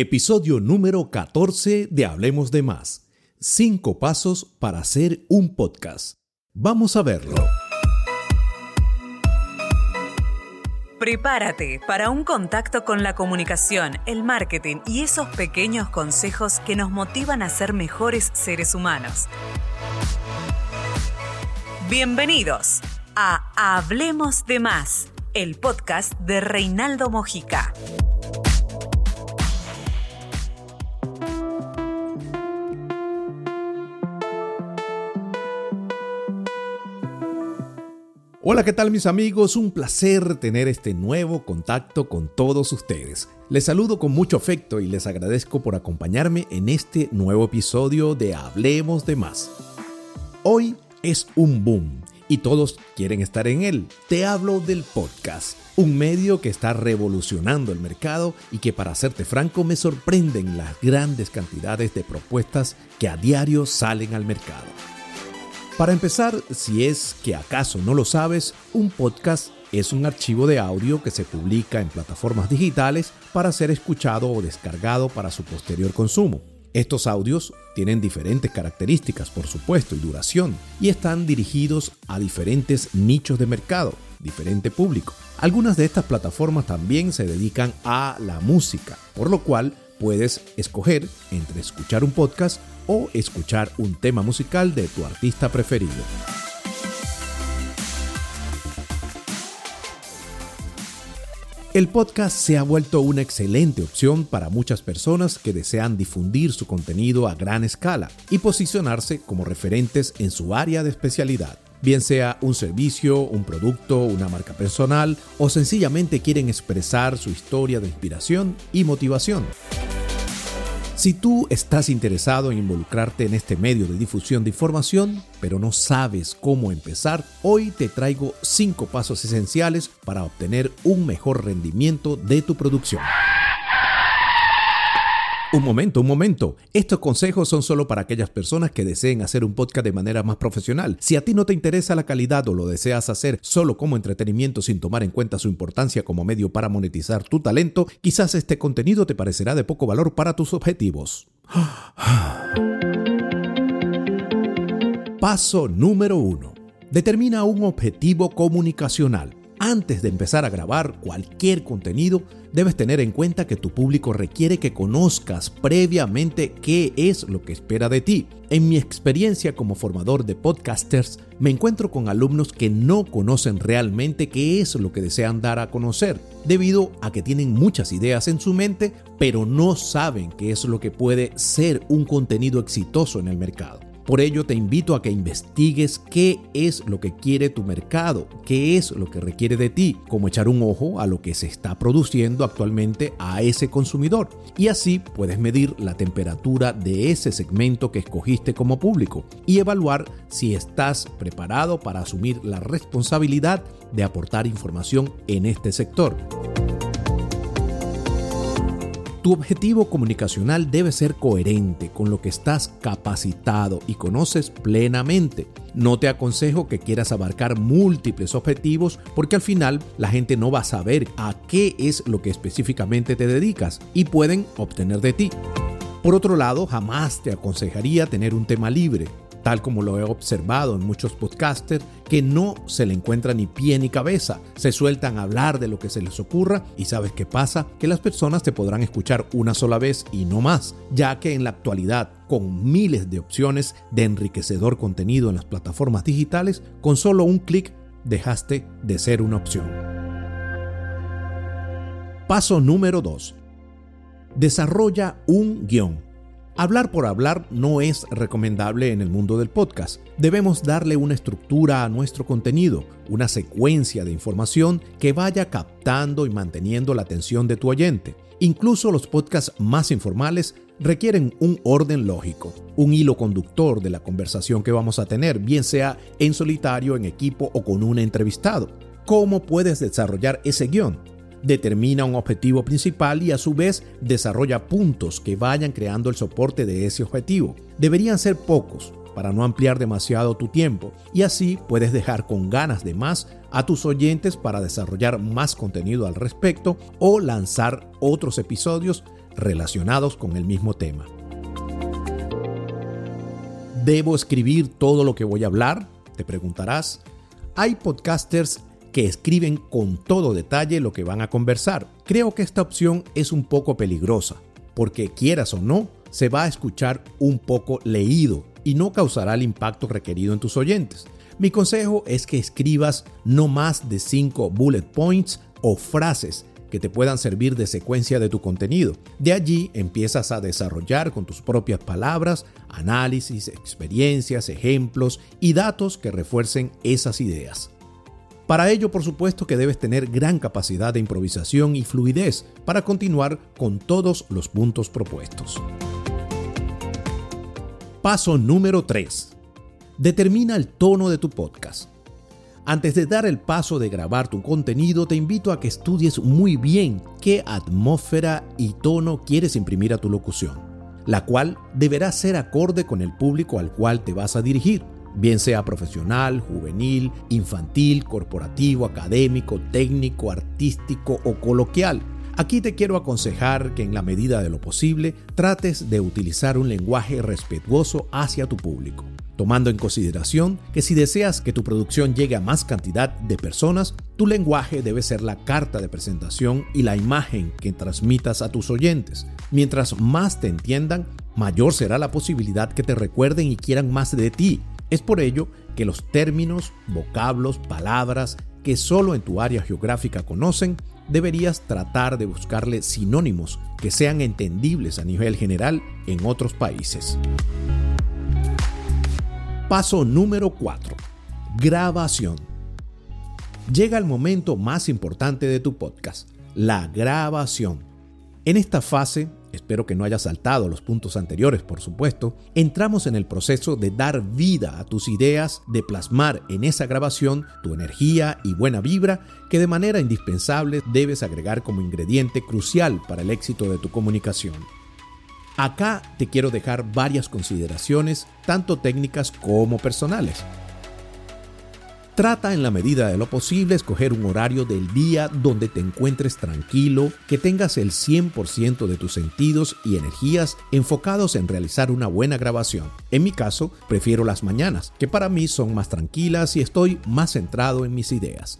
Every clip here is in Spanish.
Episodio número 14 de Hablemos de Más. Cinco pasos para hacer un podcast. Vamos a verlo. Prepárate para un contacto con la comunicación, el marketing y esos pequeños consejos que nos motivan a ser mejores seres humanos. Bienvenidos a Hablemos de Más, el podcast de Reinaldo Mojica. Hola, ¿qué tal mis amigos? Un placer tener este nuevo contacto con todos ustedes. Les saludo con mucho afecto y les agradezco por acompañarme en este nuevo episodio de Hablemos de Más. Hoy es un boom y todos quieren estar en él. Te hablo del podcast, un medio que está revolucionando el mercado y que para serte franco me sorprenden las grandes cantidades de propuestas que a diario salen al mercado. Para empezar, si es que acaso no lo sabes, un podcast es un archivo de audio que se publica en plataformas digitales para ser escuchado o descargado para su posterior consumo. Estos audios tienen diferentes características, por supuesto, y duración, y están dirigidos a diferentes nichos de mercado, diferente público. Algunas de estas plataformas también se dedican a la música, por lo cual puedes escoger entre escuchar un podcast o escuchar un tema musical de tu artista preferido. El podcast se ha vuelto una excelente opción para muchas personas que desean difundir su contenido a gran escala y posicionarse como referentes en su área de especialidad. Bien sea un servicio, un producto, una marca personal o sencillamente quieren expresar su historia de inspiración y motivación. Si tú estás interesado en involucrarte en este medio de difusión de información, pero no sabes cómo empezar, hoy te traigo 5 pasos esenciales para obtener un mejor rendimiento de tu producción. Un momento, un momento. Estos consejos son solo para aquellas personas que deseen hacer un podcast de manera más profesional. Si a ti no te interesa la calidad o lo deseas hacer solo como entretenimiento sin tomar en cuenta su importancia como medio para monetizar tu talento, quizás este contenido te parecerá de poco valor para tus objetivos. Paso número 1. Determina un objetivo comunicacional. Antes de empezar a grabar cualquier contenido, debes tener en cuenta que tu público requiere que conozcas previamente qué es lo que espera de ti. En mi experiencia como formador de podcasters, me encuentro con alumnos que no conocen realmente qué es lo que desean dar a conocer, debido a que tienen muchas ideas en su mente, pero no saben qué es lo que puede ser un contenido exitoso en el mercado. Por ello te invito a que investigues qué es lo que quiere tu mercado, qué es lo que requiere de ti, como echar un ojo a lo que se está produciendo actualmente a ese consumidor. Y así puedes medir la temperatura de ese segmento que escogiste como público y evaluar si estás preparado para asumir la responsabilidad de aportar información en este sector. Tu objetivo comunicacional debe ser coherente con lo que estás capacitado y conoces plenamente. No te aconsejo que quieras abarcar múltiples objetivos porque al final la gente no va a saber a qué es lo que específicamente te dedicas y pueden obtener de ti. Por otro lado, jamás te aconsejaría tener un tema libre tal como lo he observado en muchos podcasters, que no se le encuentra ni pie ni cabeza, se sueltan a hablar de lo que se les ocurra y sabes qué pasa, que las personas te podrán escuchar una sola vez y no más, ya que en la actualidad, con miles de opciones de enriquecedor contenido en las plataformas digitales, con solo un clic dejaste de ser una opción. Paso número 2. Desarrolla un guion. Hablar por hablar no es recomendable en el mundo del podcast. Debemos darle una estructura a nuestro contenido, una secuencia de información que vaya captando y manteniendo la atención de tu oyente. Incluso los podcasts más informales requieren un orden lógico, un hilo conductor de la conversación que vamos a tener, bien sea en solitario, en equipo o con un entrevistado. ¿Cómo puedes desarrollar ese guion? Determina un objetivo principal y a su vez desarrolla puntos que vayan creando el soporte de ese objetivo. Deberían ser pocos para no ampliar demasiado tu tiempo y así puedes dejar con ganas de más a tus oyentes para desarrollar más contenido al respecto o lanzar otros episodios relacionados con el mismo tema. ¿Debo escribir todo lo que voy a hablar? Te preguntarás. Hay podcasters que escriben con todo detalle lo que van a conversar. Creo que esta opción es un poco peligrosa, porque quieras o no, se va a escuchar un poco leído y no causará el impacto requerido en tus oyentes. Mi consejo es que escribas no más de 5 bullet points o frases que te puedan servir de secuencia de tu contenido. De allí empiezas a desarrollar con tus propias palabras análisis, experiencias, ejemplos y datos que refuercen esas ideas. Para ello, por supuesto que debes tener gran capacidad de improvisación y fluidez para continuar con todos los puntos propuestos. Paso número 3. Determina el tono de tu podcast. Antes de dar el paso de grabar tu contenido, te invito a que estudies muy bien qué atmósfera y tono quieres imprimir a tu locución, la cual deberá ser acorde con el público al cual te vas a dirigir, bien sea profesional, juvenil, infantil, corporativo, académico, técnico, artístico o coloquial. Aquí te quiero aconsejar que en la medida de lo posible trates de utilizar un lenguaje respetuoso hacia tu público tomando en consideración que si deseas que tu producción llegue a más cantidad de personas, tu lenguaje debe ser la carta de presentación y la imagen que transmitas a tus oyentes. Mientras más te entiendan, mayor será la posibilidad que te recuerden y quieran más de ti. Es por ello que los términos, vocablos, palabras que solo en tu área geográfica conocen, deberías tratar de buscarle sinónimos que sean entendibles a nivel general en otros países. Paso número 4. Grabación. Llega el momento más importante de tu podcast, la grabación. En esta fase, espero que no hayas saltado los puntos anteriores, por supuesto, entramos en el proceso de dar vida a tus ideas, de plasmar en esa grabación tu energía y buena vibra que de manera indispensable debes agregar como ingrediente crucial para el éxito de tu comunicación. Acá te quiero dejar varias consideraciones, tanto técnicas como personales. Trata en la medida de lo posible escoger un horario del día donde te encuentres tranquilo, que tengas el 100% de tus sentidos y energías enfocados en realizar una buena grabación. En mi caso, prefiero las mañanas, que para mí son más tranquilas y estoy más centrado en mis ideas.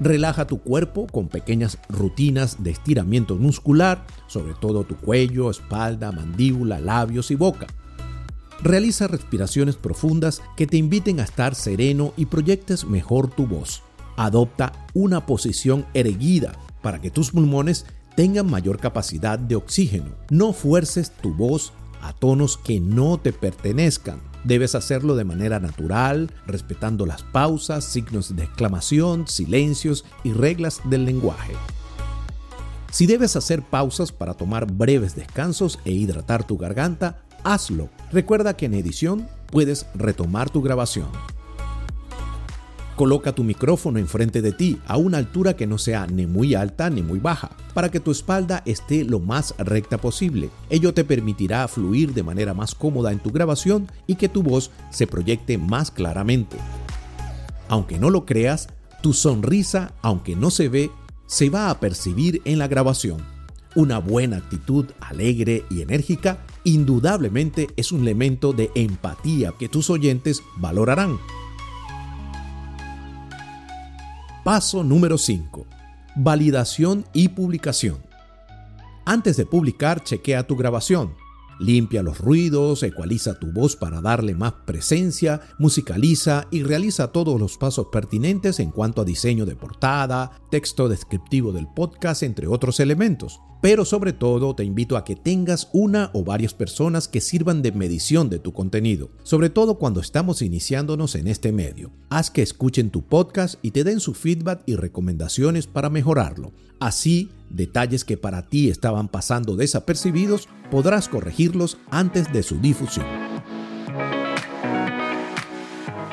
Relaja tu cuerpo con pequeñas rutinas de estiramiento muscular, sobre todo tu cuello, espalda, mandíbula, labios y boca. Realiza respiraciones profundas que te inviten a estar sereno y proyectes mejor tu voz. Adopta una posición erguida para que tus pulmones tengan mayor capacidad de oxígeno. No fuerces tu voz a tonos que no te pertenezcan. Debes hacerlo de manera natural, respetando las pausas, signos de exclamación, silencios y reglas del lenguaje. Si debes hacer pausas para tomar breves descansos e hidratar tu garganta, hazlo. Recuerda que en edición puedes retomar tu grabación. Coloca tu micrófono enfrente de ti a una altura que no sea ni muy alta ni muy baja, para que tu espalda esté lo más recta posible. Ello te permitirá fluir de manera más cómoda en tu grabación y que tu voz se proyecte más claramente. Aunque no lo creas, tu sonrisa, aunque no se ve, se va a percibir en la grabación. Una buena actitud alegre y enérgica indudablemente es un elemento de empatía que tus oyentes valorarán. Paso número 5. Validación y publicación. Antes de publicar, chequea tu grabación. Limpia los ruidos, ecualiza tu voz para darle más presencia, musicaliza y realiza todos los pasos pertinentes en cuanto a diseño de portada, texto descriptivo del podcast, entre otros elementos. Pero sobre todo te invito a que tengas una o varias personas que sirvan de medición de tu contenido, sobre todo cuando estamos iniciándonos en este medio. Haz que escuchen tu podcast y te den su feedback y recomendaciones para mejorarlo. Así, detalles que para ti estaban pasando desapercibidos, podrás corregirlos antes de su difusión.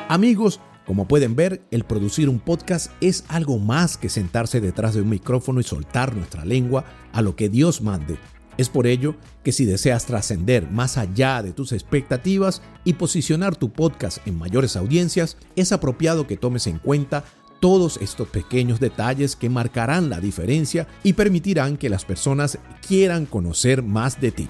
Amigos, como pueden ver, el producir un podcast es algo más que sentarse detrás de un micrófono y soltar nuestra lengua a lo que Dios mande. Es por ello que si deseas trascender más allá de tus expectativas y posicionar tu podcast en mayores audiencias, es apropiado que tomes en cuenta todos estos pequeños detalles que marcarán la diferencia y permitirán que las personas quieran conocer más de ti.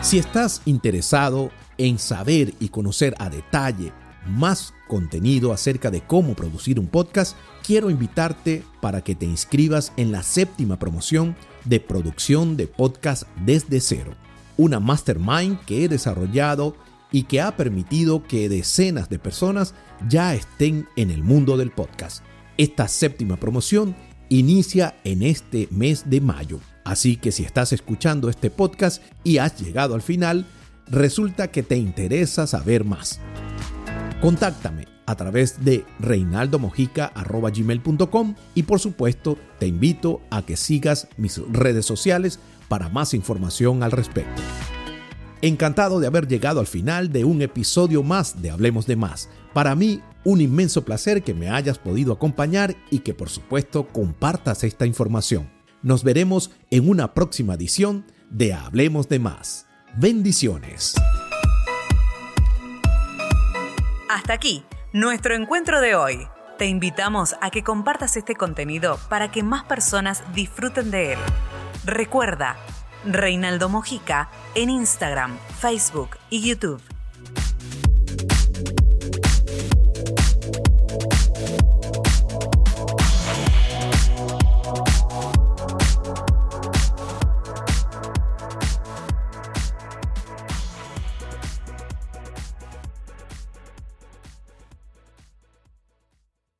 Si estás interesado en saber y conocer a detalle más contenido acerca de cómo producir un podcast, quiero invitarte para que te inscribas en la séptima promoción de producción de podcast desde cero, una mastermind que he desarrollado y que ha permitido que decenas de personas ya estén en el mundo del podcast. Esta séptima promoción inicia en este mes de mayo, así que si estás escuchando este podcast y has llegado al final, resulta que te interesa saber más. Contáctame a través de reinaldomojica.gmail.com y por supuesto te invito a que sigas mis redes sociales para más información al respecto. Encantado de haber llegado al final de un episodio más de Hablemos de Más. Para mí, un inmenso placer que me hayas podido acompañar y que por supuesto compartas esta información. Nos veremos en una próxima edición de Hablemos de Más. Bendiciones. Hasta aquí, nuestro encuentro de hoy. Te invitamos a que compartas este contenido para que más personas disfruten de él. Recuerda, Reinaldo Mojica en Instagram, Facebook y YouTube.